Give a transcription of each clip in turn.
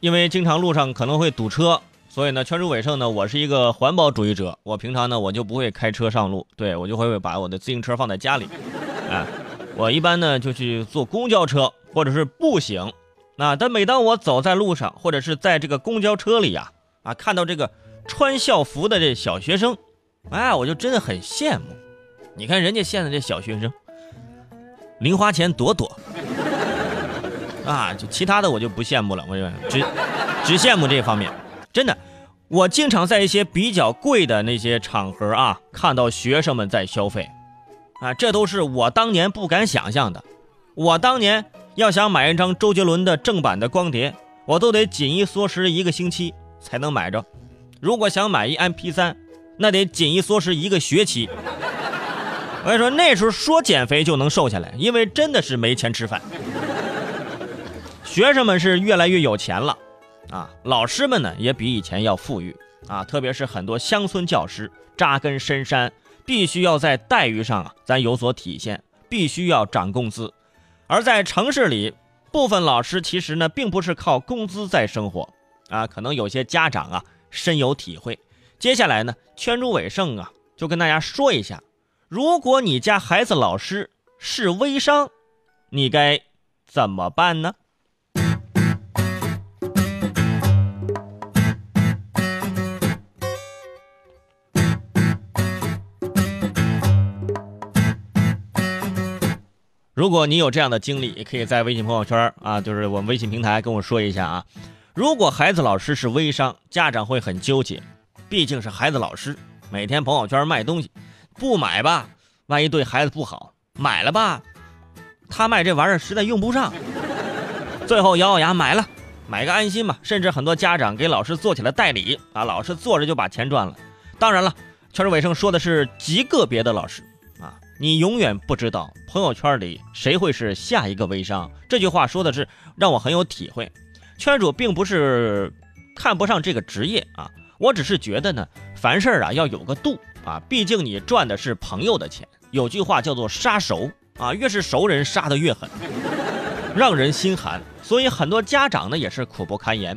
因为经常路上可能会堵车，所以呢，圈主伟胜呢，我是一个环保主义者。我平常呢，我就不会开车上路，对我就会把我的自行车放在家里。啊，我一般呢就去坐公交车或者是步行。那但每当我走在路上，或者是在这个公交车里呀，啊，看到这个穿校服的这小学生，哎，我就真的很羡慕。你看人家现在这小学生，零花钱多多。啊，就其他的我就不羡慕了，我就只只羡慕这方面。真的，我经常在一些比较贵的那些场合啊，看到学生们在消费，啊，这都是我当年不敢想象的。我当年要想买一张周杰伦的正版的光碟，我都得紧衣缩食一个星期才能买着；如果想买一 MP3，那得紧衣缩食一个学期。我跟你说，那时候说减肥就能瘦下来，因为真的是没钱吃饭。学生们是越来越有钱了，啊，老师们呢也比以前要富裕啊，特别是很多乡村教师扎根深山，必须要在待遇上啊咱有所体现，必须要涨工资。而在城市里，部分老师其实呢并不是靠工资在生活啊，可能有些家长啊深有体会。接下来呢，圈主伟盛啊就跟大家说一下，如果你家孩子老师是微商，你该怎么办呢？如果你有这样的经历，也可以在微信朋友圈啊，就是我们微信平台跟我说一下啊。如果孩子老师是微商，家长会很纠结，毕竟是孩子老师，每天朋友圈卖东西，不买吧，万一对孩子不好；买了吧，他卖这玩意儿实在用不上。最后咬咬牙买了，买个安心嘛。甚至很多家长给老师做起了代理啊，老师坐着就把钱赚了。当然了，全市卫生说的是极个别的老师。你永远不知道朋友圈里谁会是下一个微商。这句话说的是让我很有体会。圈主并不是看不上这个职业啊，我只是觉得呢，凡事啊要有个度啊，毕竟你赚的是朋友的钱。有句话叫做杀熟啊，越是熟人杀得越狠，让人心寒。所以很多家长呢也是苦不堪言。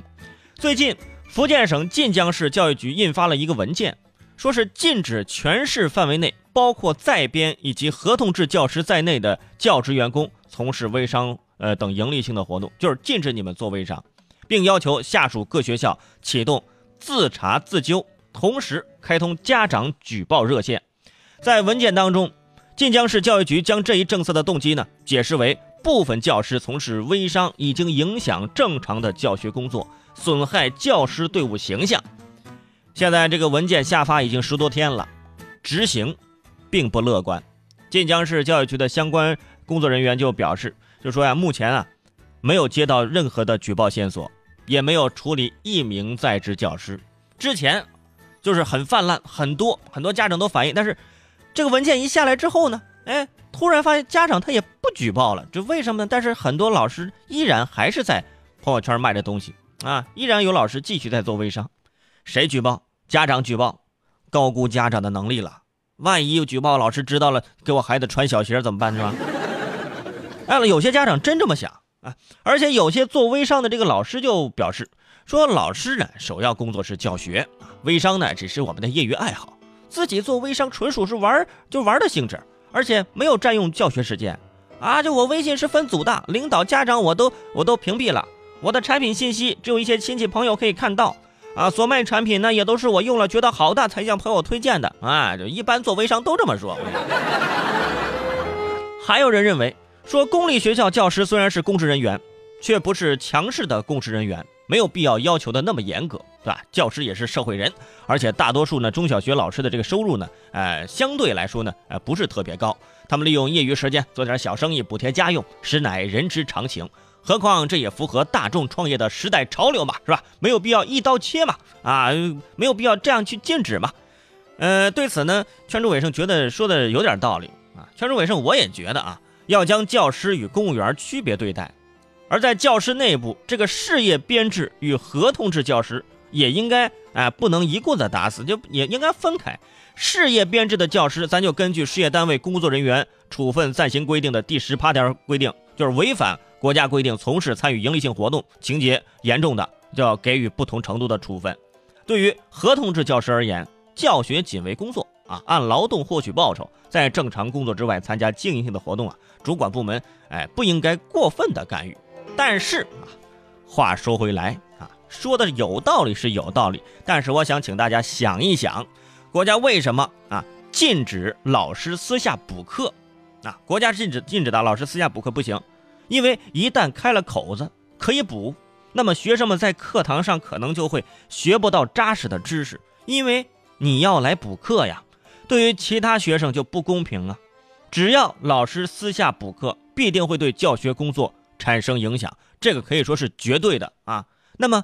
最近福建省晋江市教育局印发了一个文件，说是禁止全市范围内。包括在编以及合同制教师在内的教职员工从事微商呃等盈利性的活动，就是禁止你们做微商，并要求下属各学校启动自查自纠，同时开通家长举报热线。在文件当中，晋江市教育局将这一政策的动机呢解释为部分教师从事微商已经影响正常的教学工作，损害教师队伍形象。现在这个文件下发已经十多天了，执行。并不乐观，晋江市教育局的相关工作人员就表示，就说呀，目前啊，没有接到任何的举报线索，也没有处理一名在职教师。之前就是很泛滥，很多很多家长都反映，但是这个文件一下来之后呢，哎，突然发现家长他也不举报了，这为什么呢？但是很多老师依然还是在朋友圈卖着东西啊，依然有老师继续在做微商。谁举报？家长举报，高估家长的能力了。万一有举报，老师知道了，给我孩子穿小鞋怎么办？是吧？哎，有些家长真这么想啊！而且有些做微商的这个老师就表示说，老师呢首要工作是教学啊，微商呢只是我们的业余爱好，自己做微商纯属是玩就玩的性质，而且没有占用教学时间啊！就我微信是分组的，领导、家长我都我都屏蔽了，我的产品信息只有一些亲戚朋友可以看到。啊，所卖产品呢，也都是我用了觉得好的才向朋友推荐的。啊，就一般做微商都这么说。还有人认为说，公立学校教师虽然是公职人员，却不是强势的公职人员，没有必要要求的那么严格，对吧？教师也是社会人，而且大多数呢，中小学老师的这个收入呢，呃，相对来说呢，呃，不是特别高。他们利用业余时间做点小生意补贴家用，实乃人之常情。何况这也符合大众创业的时代潮流嘛，是吧？没有必要一刀切嘛，啊，没有必要这样去禁止嘛。呃，对此呢，圈主伟盛觉得说的有点道理啊。圈主伟盛我也觉得啊，要将教师与公务员区别对待，而在教师内部，这个事业编制与合同制教师也应该哎不能一棍子打死，就也应该分开。事业编制的教师，咱就根据事业单位工作人员处分暂行规定的第十八条规定，就是违反。国家规定从事参与营利性活动情节严重的，就要给予不同程度的处分。对于合同制教师而言，教学仅为工作啊，按劳动获取报酬，在正常工作之外参加经营性的活动啊，主管部门哎不应该过分的干预。但是啊，话说回来啊，说的有道理是有道理，但是我想请大家想一想，国家为什么啊禁止老师私下补课？啊，国家禁止禁止的老师私下补课不行，因为一旦开了口子可以补，那么学生们在课堂上可能就会学不到扎实的知识，因为你要来补课呀，对于其他学生就不公平啊。只要老师私下补课，必定会对教学工作产生影响，这个可以说是绝对的啊。那么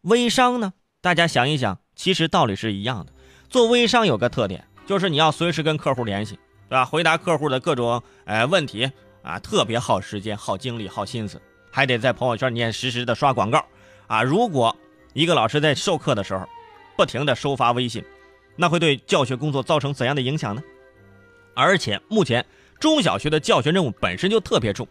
微商呢？大家想一想，其实道理是一样的。做微商有个特点，就是你要随时跟客户联系。对吧？回答客户的各种呃问题啊，特别耗时间、耗精力、耗心思，还得在朋友圈念实时的刷广告啊。如果一个老师在授课的时候不停的收发微信，那会对教学工作造成怎样的影响呢？而且目前中小学的教学任务本身就特别重，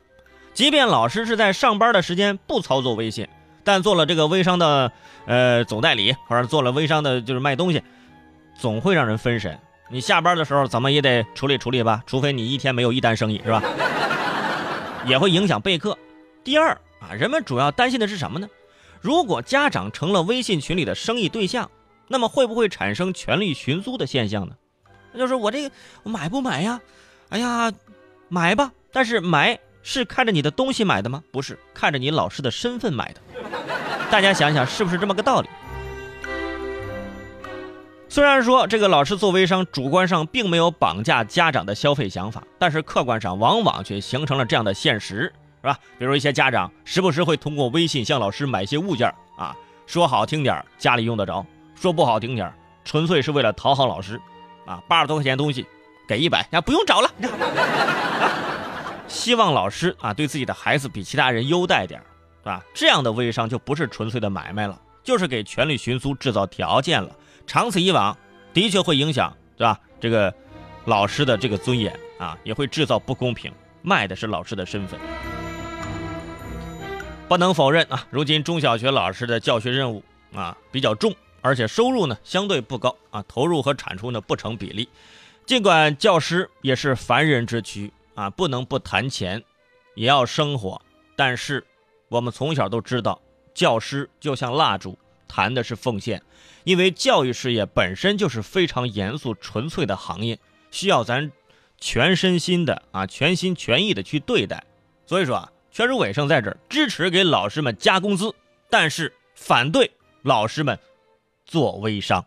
即便老师是在上班的时间不操作微信，但做了这个微商的呃总代理，或者做了微商的就是卖东西，总会让人分神。你下班的时候怎么也得处理处理吧，除非你一天没有一单生意，是吧？也会影响备课。第二啊，人们主要担心的是什么呢？如果家长成了微信群里的生意对象，那么会不会产生权力寻租的现象呢？那就是我这个我买不买呀？哎呀，买吧，但是买是看着你的东西买的吗？不是，看着你老师的身份买的。大家想想是不是这么个道理？虽然说这个老师做微商，主观上并没有绑架家长的消费想法，但是客观上往往却形成了这样的现实，是吧？比如一些家长时不时会通过微信向老师买些物件啊，说好听点家里用得着，说不好听点纯粹是为了讨好老师，啊，八十多块钱东西给一百，那不用找了，希望老师啊对自己的孩子比其他人优待点，是吧？这样的微商就不是纯粹的买卖了，就是给权力寻租制造条件了。长此以往，的确会影响，对吧？这个老师的这个尊严啊，也会制造不公平。卖的是老师的身份。不能否认啊，如今中小学老师的教学任务啊比较重，而且收入呢相对不高啊，投入和产出呢不成比例。尽管教师也是凡人之躯啊，不能不谈钱，也要生活。但是我们从小都知道，教师就像蜡烛。谈的是奉献，因为教育事业本身就是非常严肃、纯粹的行业，需要咱全身心的啊、全心全意的去对待。所以说啊，全儒伟盛在这儿支持给老师们加工资，但是反对老师们做微商。